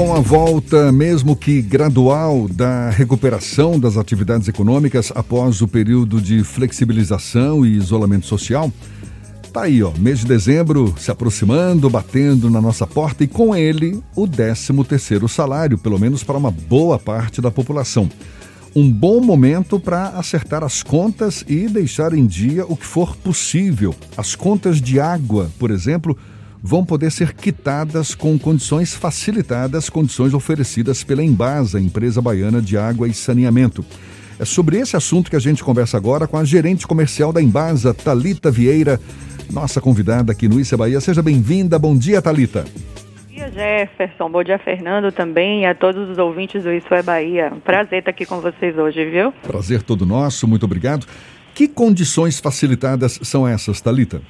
Com a volta, mesmo que gradual, da recuperação das atividades econômicas após o período de flexibilização e isolamento social, tá aí, ó, mês de dezembro se aproximando, batendo na nossa porta e com ele o 13 terceiro salário, pelo menos para uma boa parte da população. Um bom momento para acertar as contas e deixar em dia o que for possível. As contas de água, por exemplo, vão poder ser quitadas com condições facilitadas, condições oferecidas pela Embasa, empresa baiana de água e saneamento. É sobre esse assunto que a gente conversa agora com a gerente comercial da Embasa, Talita Vieira, nossa convidada aqui no Issa Bahia. Seja bem-vinda. Bom dia, Talita. Bom dia, Jefferson. Bom dia, Fernando também e a todos os ouvintes do Isso é Bahia. Prazer estar aqui com vocês hoje, viu? Prazer todo nosso. Muito obrigado. Que condições facilitadas são essas, Talita?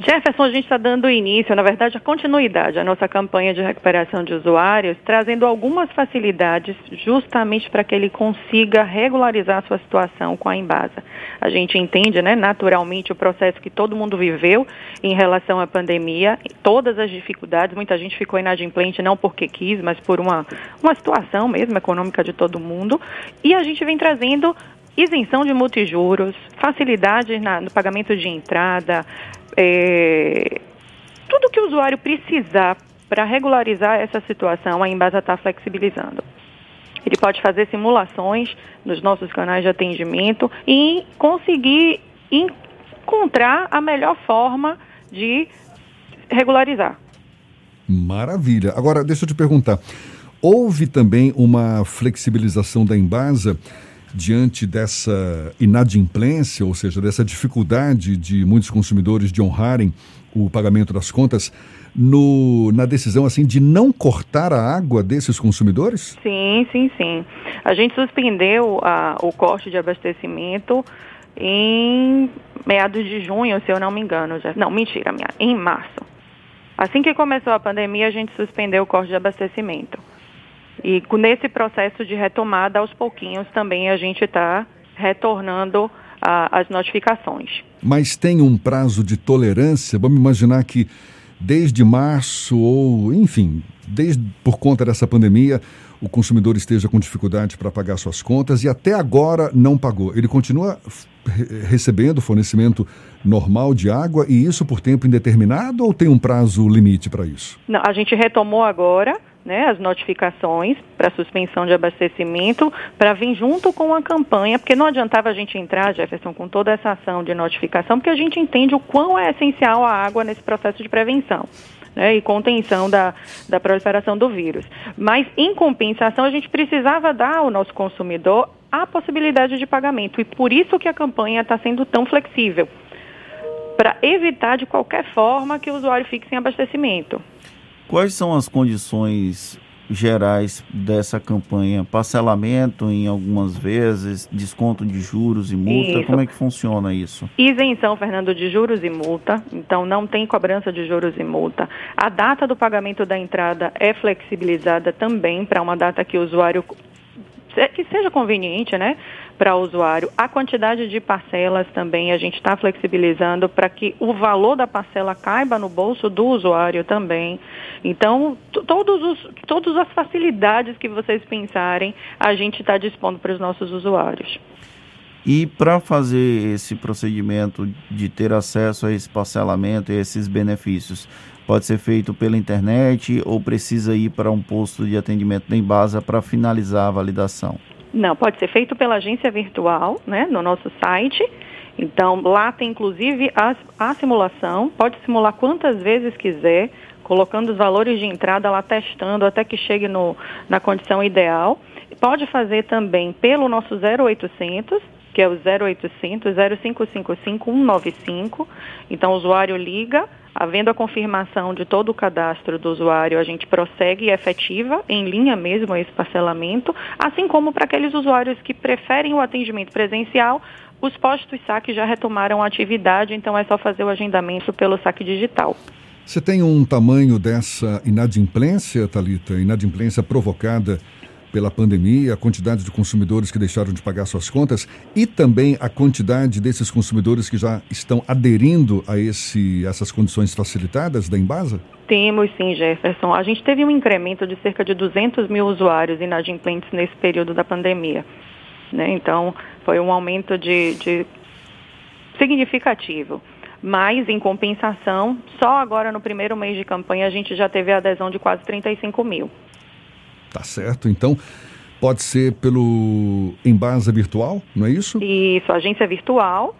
Jefferson, a gente está dando início, na verdade, a continuidade à nossa campanha de recuperação de usuários, trazendo algumas facilidades justamente para que ele consiga regularizar a sua situação com a Embasa. A gente entende, né, naturalmente, o processo que todo mundo viveu em relação à pandemia, todas as dificuldades, muita gente ficou inadimplente não porque quis, mas por uma, uma situação mesmo econômica de todo mundo. E a gente vem trazendo isenção de multijuros, facilidades no pagamento de entrada, é, tudo que o usuário precisar para regularizar essa situação, a Embasa está flexibilizando. Ele pode fazer simulações nos nossos canais de atendimento e conseguir encontrar a melhor forma de regularizar. Maravilha. Agora, deixa eu te perguntar. Houve também uma flexibilização da Embasa diante dessa inadimplência, ou seja, dessa dificuldade de muitos consumidores de honrarem o pagamento das contas, no, na decisão assim de não cortar a água desses consumidores? Sim, sim, sim. A gente suspendeu a, o corte de abastecimento em meados de junho, se eu não me engano. Já, não, mentira, minha, em março. Assim que começou a pandemia, a gente suspendeu o corte de abastecimento. E nesse processo de retomada, aos pouquinhos, também a gente está retornando a, as notificações. Mas tem um prazo de tolerância? Vamos imaginar que desde março ou, enfim, desde por conta dessa pandemia, o consumidor esteja com dificuldade para pagar suas contas e até agora não pagou. Ele continua recebendo fornecimento normal de água e isso por tempo indeterminado ou tem um prazo limite para isso? Não, a gente retomou agora né, as notificações para suspensão de abastecimento para vir junto com a campanha, porque não adiantava a gente entrar, Jefferson, com toda essa ação de notificação, porque a gente entende o quão é essencial a água nesse processo de prevenção. Né, e contenção da, da proliferação do vírus. Mas, em compensação, a gente precisava dar ao nosso consumidor a possibilidade de pagamento. E por isso que a campanha está sendo tão flexível para evitar de qualquer forma que o usuário fique sem abastecimento. Quais são as condições gerais dessa campanha? Parcelamento em algumas vezes, desconto de juros e multa, isso. como é que funciona isso? Isenção, Fernando, de juros e multa, então não tem cobrança de juros e multa. A data do pagamento da entrada é flexibilizada também para uma data que o usuário que seja conveniente, né, para o usuário. A quantidade de parcelas também a gente está flexibilizando para que o valor da parcela caiba no bolso do usuário também. Então, todos os, todas as facilidades que vocês pensarem, a gente está dispondo para os nossos usuários. E para fazer esse procedimento de ter acesso a esse parcelamento e esses benefícios, pode ser feito pela internet ou precisa ir para um posto de atendimento da Embasa para finalizar a validação? Não, pode ser feito pela agência virtual, né, no nosso site. Então, lá tem inclusive a, a simulação, pode simular quantas vezes quiser, colocando os valores de entrada lá, testando até que chegue no, na condição ideal. Pode fazer também pelo nosso 0800, que é o 0800 0555 195. Então, o usuário liga, havendo a confirmação de todo o cadastro do usuário, a gente prossegue e efetiva em linha mesmo esse parcelamento, assim como para aqueles usuários que preferem o atendimento presencial, os postos saque já retomaram a atividade, então é só fazer o agendamento pelo saque digital. Você tem um tamanho dessa inadimplência, Talita, inadimplência provocada pela pandemia, a quantidade de consumidores que deixaram de pagar suas contas e também a quantidade desses consumidores que já estão aderindo a esse, essas condições facilitadas da Embasa? Temos sim, Jefferson. A gente teve um incremento de cerca de 200 mil usuários inadimplentes nesse período da pandemia. Né? Então, foi um aumento de, de significativo. Mas, em compensação, só agora no primeiro mês de campanha a gente já teve a adesão de quase 35 mil. Tá certo. Então, pode ser pelo Embasa Virtual, não é isso? Isso, agência virtual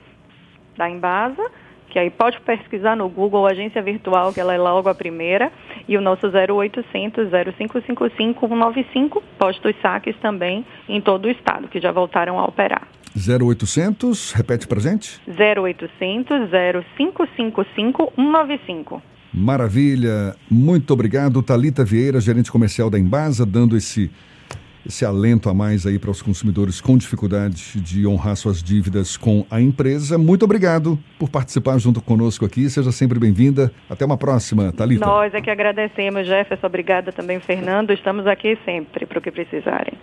da Embasa, que aí pode pesquisar no Google Agência Virtual, que ela é logo a primeira, e o nosso 0800 0555 195, postos saques também em todo o estado, que já voltaram a operar. 0800, repete pra gente. 0800 0555 195. Maravilha, muito obrigado. Talita Vieira, gerente comercial da Embasa, dando esse, esse alento a mais aí para os consumidores com dificuldade de honrar suas dívidas com a empresa. Muito obrigado por participar junto conosco aqui. Seja sempre bem-vinda. Até uma próxima, Talita. Nós é que agradecemos, Jefferson. Obrigada também, Fernando. Estamos aqui sempre para o que precisarem.